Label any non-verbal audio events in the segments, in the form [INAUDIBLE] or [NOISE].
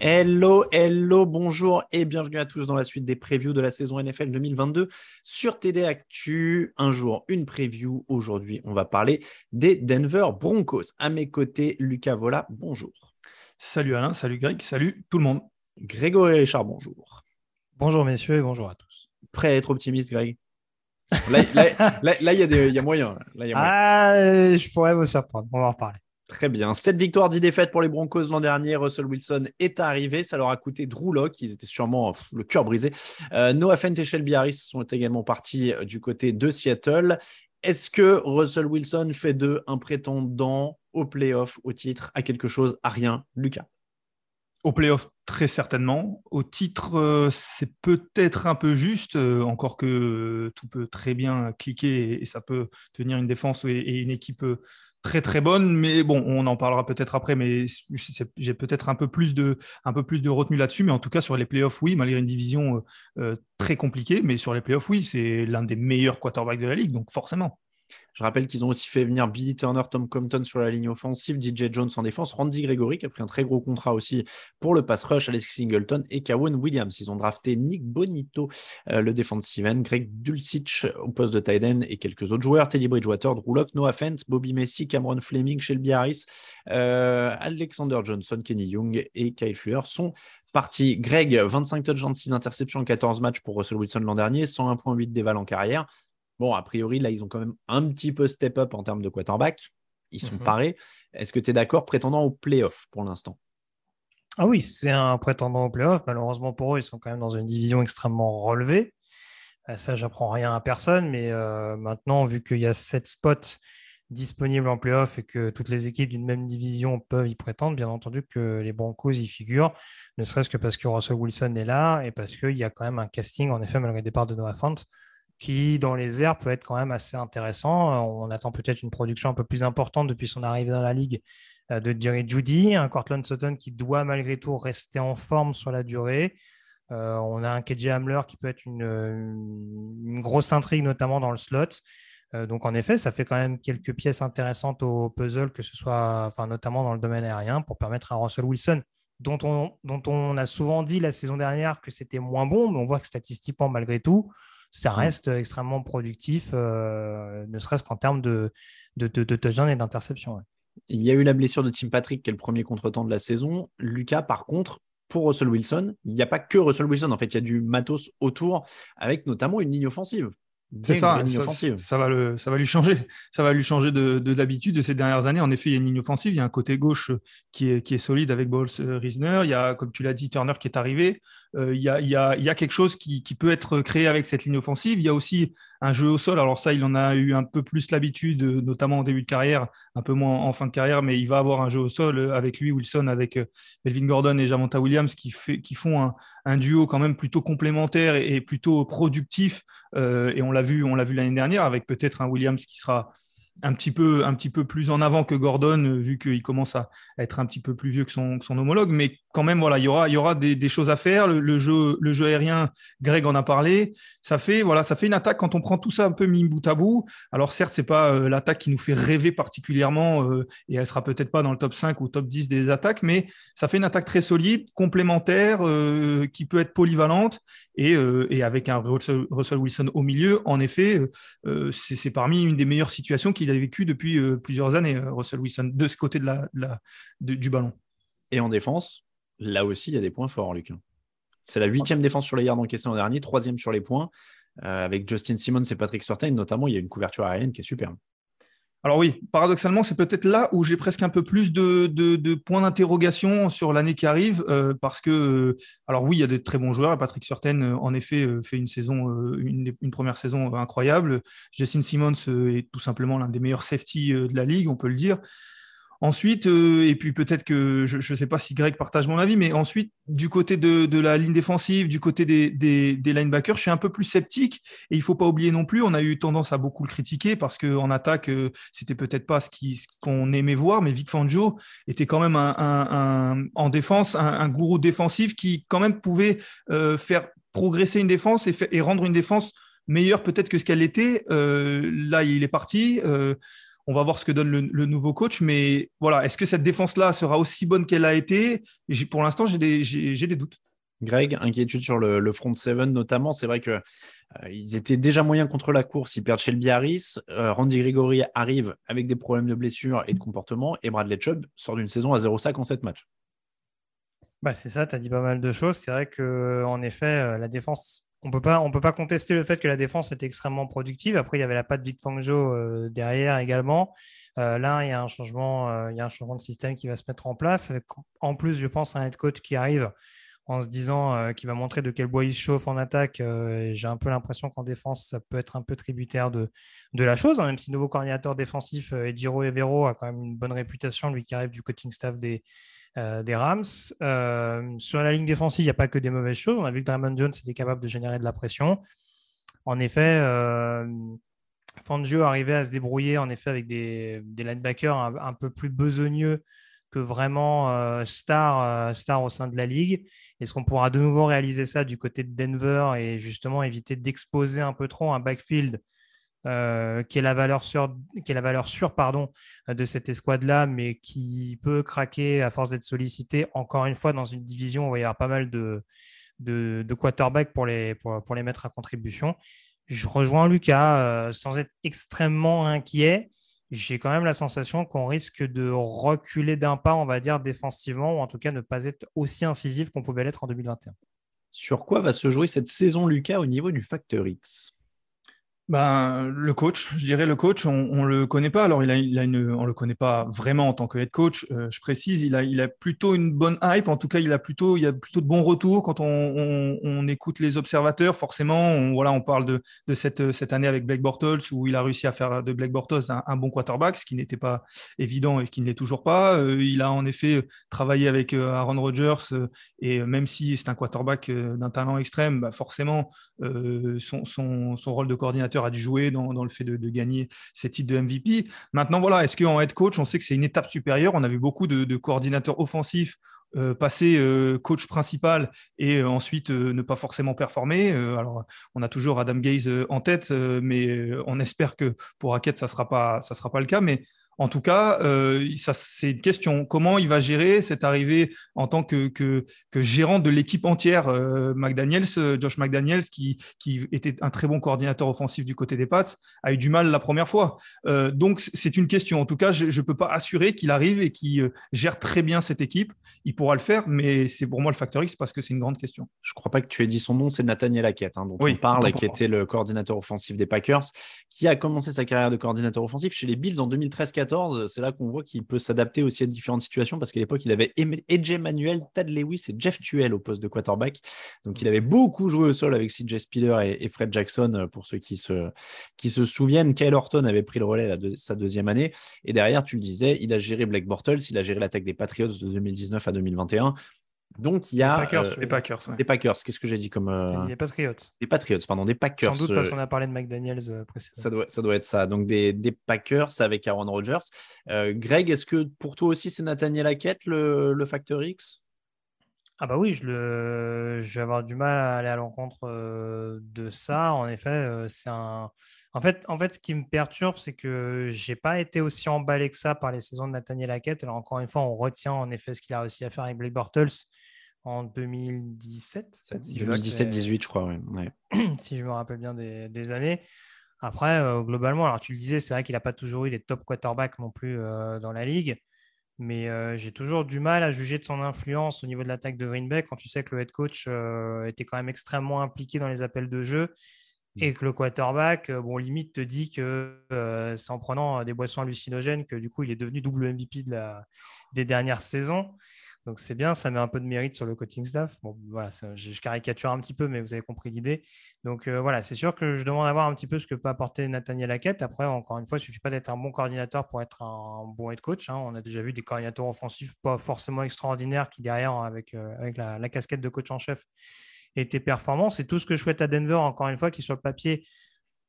Hello, hello, bonjour et bienvenue à tous dans la suite des previews de la saison NFL 2022 sur TD Actu. Un jour, une preview. Aujourd'hui, on va parler des Denver Broncos. À mes côtés, Lucas Vola, bonjour. Salut Alain, salut Greg, salut tout le monde. Grégory Richard, bonjour. Bonjour messieurs et bonjour à tous. Prêt à être optimiste, Greg? Là, il y, a des- il y a moyen. Là, il y a moyen. Ah, euh, je pourrais vous surprendre, on va en reparler. Très bien. 7 victoires, 10 défaites pour les Broncos l'an dernier. Russell Wilson est arrivé. Ça leur a coûté Drew. Ils étaient sûrement pff, le cœur brisé. Euh, Noah Fent et Shelby Harris sont également partis euh, du côté de Seattle. Est-ce que Russell Wilson fait d'eux un prétendant au playoff, au titre, à quelque chose, à rien Lucas? Au playoff, très certainement. Au titre, euh, c'est peut-être un peu juste, euh, encore que euh, tout peut très bien cliquer et, ça peut tenir une défense et, une équipe très très bonne. Mais bon, on en parlera peut-être après, mais j'ai peut-être un peu plus de un peu plus de retenue là-dessus. Mais en tout cas, sur les playoffs, oui, malgré une division très compliquée, mais sur les playoffs, oui, c'est l'un des meilleurs quarterbacks de la ligue, donc forcément. Je rappelle qu'ils ont aussi fait venir Billy Turner, Tom Compton sur la ligne offensive, DJ Jones en défense, Randy Gregory qui a pris un très gros contrat aussi pour le pass rush, Alex Singleton et Kawan Williams. Ils ont drafté Nick Bonito, euh, le defensive end, Greg Dulcich au poste de tight end et quelques autres joueurs, Teddy Bridgewater, Drew Noah Fent, Bobby Messi, Cameron Fleming, Shelby Harris, euh, Alexander Johnson, Kenny Young et Kyle Fuller sont partis. Greg, 25 touchdowns, 6 interceptions en 14 matchs pour Russell Wilson l'an dernier, 101.8 d'éval en carrière. Bon, a priori, là, ils ont quand même un petit peu step up en termes de quarterback. Ils sont Mhm. parés. Est-ce que tu es d'accord prétendant au playoff pour l'instant? Ah oui, c'est un prétendant au playoff. Malheureusement pour eux, ils sont quand même dans une division extrêmement relevée. Euh, Ça, j'apprends rien à personne, mais euh, maintenant, vu qu'il y a sept spots disponibles en playoff et que toutes les équipes d'une même division peuvent y prétendre, bien entendu que les Broncos y figurent, ne serait-ce que parce que Russell Wilson est là et parce qu'il y a quand même un casting, en effet, malgré le départ de Noah Fant, qui, dans les airs, peut être quand même assez intéressant. On attend peut-être une production un peu plus importante depuis son arrivée dans la ligue euh, de Jerry Judy, un Cortland Sutton qui doit malgré tout rester en forme sur la durée. Euh, on a un KJ Hamler qui peut être une, grosse intrigue, notamment dans le slot. Euh, donc, en effet, ça fait quand même quelques pièces intéressantes au puzzle, que ce soit enfin, notamment dans le domaine aérien, pour permettre à Russell Wilson, dont on, dont on a souvent dit la saison dernière que c'était moins bon, mais on voit que statistiquement, malgré tout, ça reste extrêmement productif, euh, ne serait-ce qu'en termes de, de, de, de touchdown et d'interception. ouais. Il y a eu la blessure de Tim Patrick, qui est le premier contretemps de la saison. Lucas, par contre, pour Russell Wilson, il n'y a pas que Russell Wilson. En fait, il y a du matos autour, avec notamment une ligne offensive. C'est ça, une ligne ça, offensive. ça va le, ça va lui changer, ça va lui changer de, de d'habitude de ces dernières années. En effet, il y a une ligne offensive, il y a un côté gauche euh, qui est, qui est solide avec Bowles euh, Risner, il y a, comme tu l'as dit, Turner qui est arrivé. Euh, il, y a, il, y a, il y a quelque chose qui, qui peut être créé avec cette ligne offensive. Il y a aussi un jeu au sol. Alors ça, il en a eu un peu plus l'habitude, euh, notamment en début de carrière, un peu moins en fin de carrière, mais il va avoir un jeu au sol euh, avec lui, Wilson, avec euh, Melvin Gordon et Javonta Williams qui, fait, font un, duo quand même plutôt complémentaire et, plutôt productif. Et on l'a vu, on l'a vu l'année dernière avec peut-être un Williams qui sera un petit peu, plus en avant que Gordon, vu qu'il commence à être un petit peu plus vieux que son, que son homologue. Mais quand même, voilà, il y aura, il y aura des, choses à faire. Le, jeu, le jeu aérien, Greg en a parlé. Ça fait, voilà, ça fait une attaque quand on prend tout ça un peu mis bout à bout. Alors certes, c'est pas euh, l'attaque qui nous fait rêver particulièrement, euh, et elle sera peut-être pas dans le top 5 ou top 10 des attaques, mais ça fait une attaque très solide, complémentaire, euh, qui peut être polyvalente, et, et avec un Russell, Wilson au milieu, en effet, c'est parmi une des meilleures situations qu'il a vécues depuis plusieurs années, Russell Wilson, de ce côté de la, du ballon. Et en défense, là aussi, il y a des points forts, Luc. C'est la huitième défense sur les yards encaissés l'an dernier, troisième sur les points. Euh, avec Justin Simmons et Patrick Surtain, notamment, il y a une couverture aérienne qui est superbe. Alors oui, paradoxalement, c'est peut-être là où j'ai presque un peu plus de, points d'interrogation sur l'année qui arrive, euh, parce que, euh, alors oui, il y a de très bons joueurs. Patrick euh, en effet, fait une saison, une, une, première saison incroyable. Jason Simmons est tout simplement l'un des meilleurs safety de la ligue, on peut le dire. Ensuite, euh, et puis peut-être que je ne sais pas si Greg partage mon avis, mais ensuite, du côté de, la ligne défensive, du côté des, linebackers, je suis un peu plus sceptique. Et il ne faut pas oublier non plus, on a eu tendance à beaucoup le critiquer parce qu'en attaque, euh, c'était peut-être pas ce qu'on aimait voir, mais Vic Fangio était quand même en défense, un, gourou défensif qui quand même pouvait euh, faire progresser une défense et, et rendre une défense meilleure peut-être que ce qu'elle était. là, il est parti. On va voir ce que donne le, nouveau coach. Mais voilà, est-ce que cette défense-là sera aussi bonne qu'elle a été? Pour l'instant, j'ai des, doutes. Greg, inquiétude sur le, front seven notamment. C'est vrai qu'ils euh, étaient déjà moyens contre la course. Ils perdent chez le Harris. Euh, Randy Gregory arrive avec des problèmes de blessure et de comportement. Et Bradley Chubb sort d'une saison à 0-5 en 7 matchs. Bah, c'est ça, tu as dit pas mal de choses. C'est vrai qu'en effet, euh, la défense on peut pas, on peut pas contester le fait que la défense était extrêmement productive. Après, il y avait la patte Vic Fangio euh, derrière également. Euh, là, il y a un changement, euh, il y a un changement de système qui va se mettre en place. en plus, je pense à un head coach qui arrive en se disant qu'il va montrer de quel bois il chauffe en attaque. J'ai un peu l'impression qu'en défense, ça peut être un peu tributaire de, de la chose, hein, même si le nouveau coordinateur défensif, Ediro Evero, a quand même une bonne réputation, lui qui arrive du coaching staff des, euh, des Rams. Euh, sur la ligne défensive, il n'y a pas que des mauvaises choses. On a vu que Draymond Jones était capable de générer de la pression. En effet, euh, Fangio arrivait à se débrouiller en effet avec des, linebackers un, peu plus besogneux que vraiment star, star au sein de la ligue. Est-ce qu'on pourra de nouveau réaliser ça du côté de Denver et justement éviter d'exposer un peu trop un backfield euh, qui est la valeur sûre, qui est la valeur sûre pardon, de cette escouade-là, mais qui peut craquer à force d'être sollicité. Encore une fois, dans une division où il y aura pas mal de, de, quarterbacks pour les, pour, les mettre à contribution. Je rejoins Lucas, euh, sans être extrêmement inquiet. J'ai quand même la sensation qu'on risque de reculer d'un pas, on va dire, défensivement, ou en tout cas ne pas être aussi incisif qu'on pouvait l'être en 2021. Sur quoi va se jouer cette saison, Lucas, au niveau du facteur X? Ben, le coach, je dirais le coach, on ne le connaît pas. Alors, il a, il a une, on le connaît pas vraiment en tant que head coach. Euh, je précise, il a, il a plutôt une bonne hype. En tout cas, il a plutôt, il a plutôt de bons retours quand on, on, on écoute les observateurs. Forcément, on, voilà, on parle de, de cette, cette année avec Blake Bortles où il a réussi à faire de Blake Bortles un, bon quarterback, ce qui n'était pas évident et qui ne l'est toujours pas. Euh, il a en effet travaillé avec euh, Aaron Rodgers et même si c'est un quarterback d'un talent extrême, bah forcément, son, son, son rôle de coordinateur a dû jouer dans, le fait de, gagner ces titres de MVP. Maintenant, voilà, est-ce qu'en head coach, on sait que c'est une étape supérieure? On a vu beaucoup de, coordinateurs offensifs euh, passer euh, coach principal et euh, ensuite ne pas forcément performer. alors, on a toujours Adam Gaze en tête, mais on espère que pour Hackett, ça ne sera, pas, ça sera pas le cas. Mais en tout cas, euh, c'est une question. Comment il va gérer cette arrivée en tant que, que, gérant de l'équipe entière euh, McDaniels, euh, Josh McDaniels, qui, qui, était un très bon coordinateur offensif du côté des Pats, a eu du mal la première fois. donc, c'est une question. En tout cas, je ne peux pas assurer qu'il arrive et qu'il gère très bien cette équipe. Il pourra le faire, mais c'est pour moi le facteur X parce que c'est une grande question. Je ne crois pas que tu aies dit son nom, c'est Nathaniel Hackett, hein, dont on parle, qui était le coordinateur offensif des Packers, qui a commencé sa carrière de coordinateur offensif chez les Bills en 2013 c'est là qu'on voit qu'il peut s'adapter aussi à différentes situations parce qu'à l'époque, il avait AJ Manuel, Tad Lewis et Jeff Tuel au poste de quarterback. Donc, il avait beaucoup joué au sol avec CJ Spiller et, Fred Jackson euh, pour ceux qui se, qui se souviennent. Kyle Horton avait pris le relais de, sa deuxième année. Et derrière, tu le disais, il a géré Black Bortles, il a géré l'attaque des Patriots de 2019 à 2021. Donc il y a des Packers. Euh, des Packers. Qu'est-ce que j'ai dit comme euh, Des Patriots. Des Patriots, pardon, des Packers. Sans doute parce qu'on a parlé de McDaniels précédemment. Ça doit, ça doit être ça. Donc des, des Packers avec Aaron Rodgers. Greg, est-ce que pour toi aussi c'est Nathaniel Hackett le, le facteur X? Ah bah oui, je, le... je vais avoir du mal à aller à l'encontre de ça. En effet, c'est un. En fait, en fait, ce qui me perturbe, c'est que j'ai pas été aussi emballé que ça par les saisons de Nathaniel Hackett. Alors encore une fois, on retient en effet ce qu'il a réussi à faire avec Blake Bortles en 2017. 2017-18, je crois, oui. [CLEARS THROAT] si je me rappelle bien des, années. Après, globalement, alors tu le disais, c'est vrai qu'il n'a pas toujours eu des top quarterbacks non plus dans la ligue. Mais euh, j'ai toujours du mal à juger de son influence au niveau de l'attaque de Green Bay quand tu sais que le head coach euh, était quand même extrêmement impliqué dans les appels de jeu et que le quarterback, bon, limite te dit que c'est en prenant des boissons hallucinogènes que du coup il est devenu double MVP de la, des dernières saisons. Donc c'est bien, ça met un peu de mérite sur le coaching staff. Bon, voilà, je, caricature un petit peu, mais vous avez compris l'idée. Donc euh, voilà, c'est sûr que je demande à voir un petit peu ce que peut apporter Nathaniel Hackett. Après, encore une fois, il ne suffit pas d'être un bon coordinateur pour être un bon head coach. Hein. On a déjà vu des coordinateurs offensifs pas forcément extraordinaires qui, derrière, avec, euh, avec la, casquette de coach en chef, étaient performants. C'est tout ce que je souhaite à Denver, encore une fois, qui sur le papier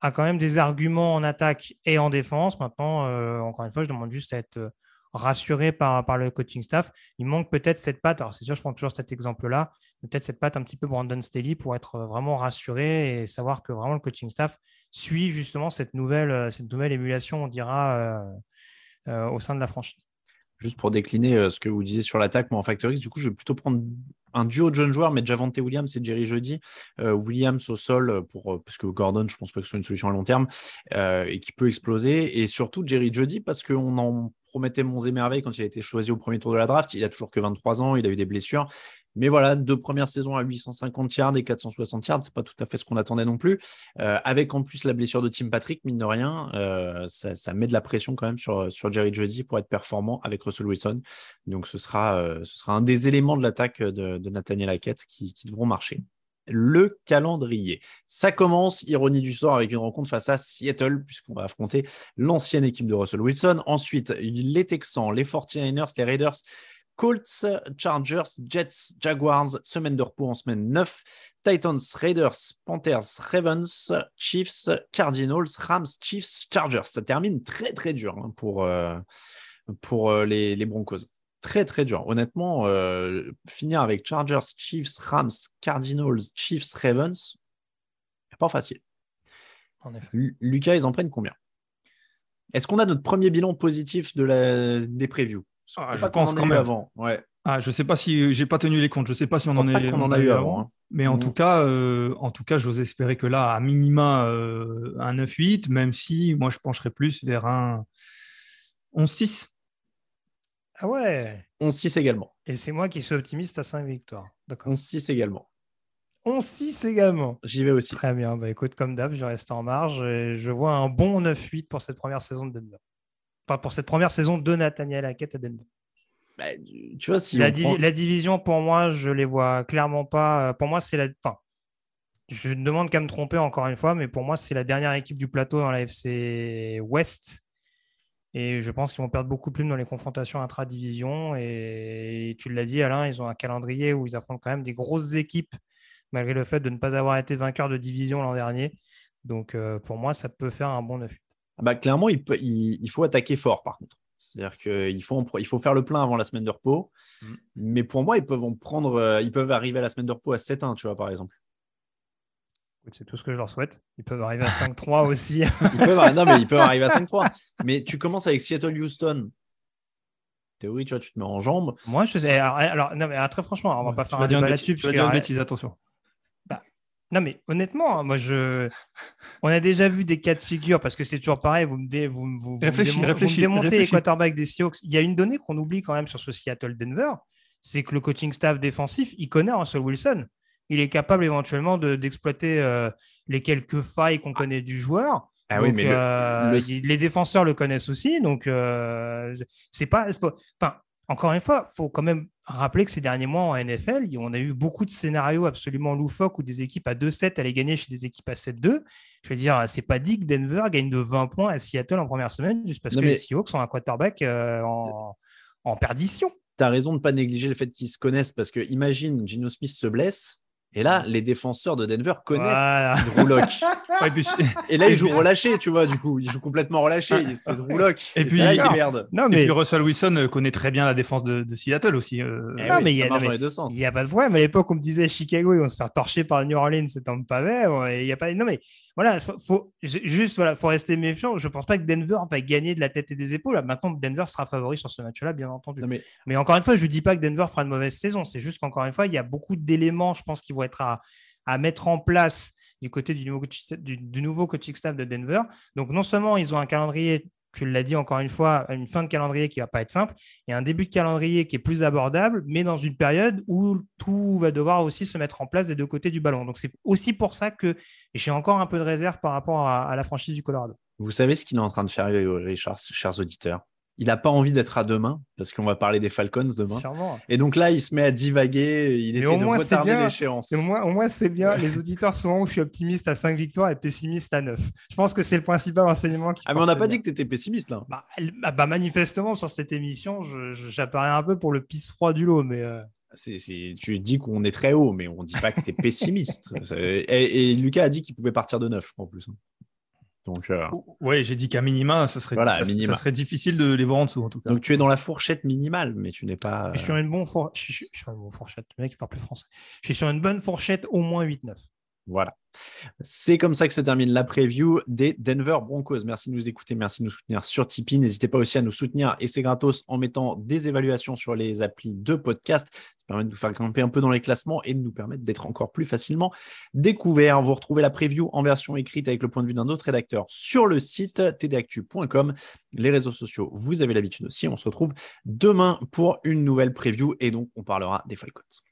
a quand même des arguments en attaque et en défense. Maintenant, euh, encore une fois, je demande juste à être rassuré par, par le coaching staff. Il manque peut-être cette patte. Alors, c'est sûr, je prends toujours cet exemple-là, peut-être cette patte un petit peu Brandon Staley pour être vraiment rassuré et savoir que vraiment le coaching staff suit justement cette nouvelle, cette nouvelle émulation, on dira, euh, euh, au sein de la franchise. Juste pour décliner euh, ce que vous disiez sur l'attaque, moi en Factor X, du coup, je vais plutôt prendre un duo de jeunes joueurs, mais Javante Williams et Jerry Jeudy. Williams au sol, pour, parce que Gordon, je ne pense pas que ce soit une solution à long terme, et qui peut exploser. Et surtout Jerry Jeudy, parce qu'on en promettait Monts et quand il a été choisi au premier tour de la draft. Il a toujours que 23 ans, il a eu des blessures. Mais voilà, deux premières saisons à 850 yards et 460 yards, c'est pas tout à fait ce qu'on attendait non plus. Euh, avec en plus la blessure de Tim Patrick, mine de rien, euh, ça, met de la pression quand même sur, Jerry Jody pour être performant avec Russell Wilson. Donc ce sera, euh, ce un des éléments de l'attaque de, Nathaniel Hackett qui, qui devront marcher le calendrier. Ça commence, ironie du sort, avec une rencontre face à Seattle, puisqu'on va affronter l'ancienne équipe de Russell Wilson. Ensuite, les Texans, les 49ers, les Raiders, Colts, Chargers, Jets, Jaguars, semaine de repos en semaine 9. Titans, Raiders, Panthers, Ravens, Chiefs, Cardinals, Rams, Chiefs, Chargers. Ça termine très très dur hein, pour, euh, pour euh, les, les Broncos très très dur. Honnêtement, euh, finir avec Chargers, Chiefs, Rams, Cardinals, Chiefs, Ravens, pas facile. En effet. Lucas, ils en prennent combien? Est-ce qu'on a notre premier bilan positif de la... des previews? Ah, Je pense quand même. Avant. Ouais. Ah, je sais pas si j'ai pas tenu les comptes. Je sais pas si on en, est, en a eu avant. Hein. Mais en tout cas, euh, en tout cas, j'ose espérer que là, à minima, euh, un 9-8, même si moi je pencherais plus vers un 11-6. Ah ouais 11-6 également. Et c'est moi qui suis optimiste à 5 victoires. 11-6 également. 11-6 également. J'y vais aussi. Très bien. Bah, écoute, comme d'hab, je reste en marge et je vois un bon 9-8 pour cette première saison de Denver. Enfin, pour cette première saison de Nathaniel Hackett à Denver. Bah, tu vois, si la, division, pour moi, je les vois clairement pas. Pour moi, c'est la. Enfin, je ne demande qu'à me tromper encore une fois, mais pour moi, c'est la dernière équipe du plateau dans la FC West et je pense qu'ils vont perdre beaucoup plus dans les confrontations intra-division. Et tu l'as dit, Alain, ils ont un calendrier où ils affrontent quand même des grosses équipes, malgré le fait de ne pas avoir été vainqueur de division l'an dernier. Donc euh, pour moi, ça peut faire un bon 9 ah bah, Clairement, il, il, faut attaquer fort, par contre. C'est-à-dire qu'il faut, il faut faire le plein avant la semaine de repos. Mm. Mais pour moi, ils peuvent, prendre, euh, ils peuvent arriver à la semaine de repos à 7-1, tu vois, par exemple. C'est tout ce que je leur souhaite. Ils peuvent arriver à 5-3 [LAUGHS] aussi. ils peuvent, non, mais ils peuvent arriver à 5-3. Mais tu commences avec Seattle-Houston. Théorie, tu vois, tu te mets en jambe. Moi, je sais. Alors, non, mais ah, très franchement, on va pas faire un débat là-dessus. Tu vas dire une bêtise, attention. Non, mais honnêtement, hein, moi, je. On a déjà vu des cas de figure parce que c'est toujours pareil. Vous me, vous, vous, réfléchis, vous, réfléchis, me démontez les quarterbacks des Seahawks. Il y a une donnée qu'on oublie quand même sur ce Seattle-Denver c'est que le coaching staff défensif, il connaît Russell Wilson il est capable éventuellement d'exploiter euh, les quelques failles qu'on connaît du joueur. Ah oui, mais euh, les défenseurs le connaissent aussi, donc euh, c'est pas. Enfin, encore une fois, il faut quand même rappeler que ces derniers mois en NFL, on a eu beaucoup de scénarios absolument loufoques où des équipes à 2-7 allaient gagner chez des équipes à 7-2. Je veux dire, c'est pas dit que Denver gagne de 20 points à Seattle en première semaine juste parce que les Seahawks sont un quarterback en, en perdition. Tu as raison de ne pas négliger le fait qu'ils se connaissent parce que imagine Gino Smith se blesse, et là, les défenseurs de Denver connaissent Drew Locke. [LAUGHS] et là, [LAUGHS] il joue relâché, tu vois, du coup. Il joue complètement relâché. C'est Drew Locke. Et, puis, là, il merde. Non, mais... Russell Wilson euh, connaît très bien la défense de, Seattle aussi. Euh. Eh non, mais il y, a, y a pas de problème. À l'époque, on me disait Chicago, ils vont se faire torcher par New Orleans, c'est un pavé. Il y a pas... Non, mais voilà, faut, faut, juste, voilà, faut rester méfiant. Je pense pas que Denver va gagner de la tête et des épaules. Maintenant, Denver sera favori sur ce match-là, bien entendu. mais... encore une fois, je ne dis pas que Denver fera une mauvaise saison. C'est juste qu'encore une fois, il y a beaucoup d'éléments, je pense, qui vont être à, à mettre en place du côté du nouveau, du, nouveau coaching staff de Denver. Donc, non seulement ils ont un calendrier tu l'as dit encore une fois, une fin de calendrier qui va pas être simple et un début de calendrier qui est plus abordable, mais dans une période où tout va devoir aussi se mettre en place des deux côtés du ballon. Donc c'est aussi pour ça que j'ai encore un peu de réserve par rapport à, la franchise du Colorado. Vous savez ce qu'il est en train de faire, Richard, chers auditeurs? Il n'a pas envie d'être à demain parce qu'on va parler des Falcons demain. Et donc là, il se met à divaguer, il essaie de retarder l'échéance. Au moins, au moins c'est bien. Les auditeurs, souvent, je suis optimiste à 5 victoires et pessimiste à 9. Je pense que c'est le principal enseignement qui. Ah, mais on n'a pas dit que tu étais pessimiste là. Bah, ah, bah, manifestement, sur cette émission, j'apparais un peu pour le pisse froid du lot, mais. Euh, tu dis qu'on est très haut, mais on ne dit pas que tu es pessimiste. [LAUGHS] et, Lucas a dit qu'il pouvait partir de 9, je crois en plus. Donc, euh, Oui, j'ai dit qu'à minima, ça serait, ça, serait difficile de les voir en dessous, en tout cas. Donc, tu es dans la fourchette minimale, mais tu n'es pas. Je suis sur une bonne, je suis sur une bonne fourchette. Le mec, il parle plus français. Je suis sur une bonne fourchette, au moins 8-9. Voilà. C'est comme ça que se termine la preview des Denver Broncos. Merci de nous écouter, merci de nous soutenir sur Tipeee. N'hésitez pas aussi à nous soutenir, et c'est gratos, en mettant des évaluations sur les applis de podcast. Ça permet de nous faire grimper un peu dans les classements et de nous permettre d'être encore plus facilement découverts. Vous retrouvez la preview en version écrite avec le point de vue d'un autre rédacteur sur le site tdactu.com. Les réseaux sociaux, vous avez l'habitude aussi. On se retrouve demain pour une nouvelle preview et donc on parlera des Falcons.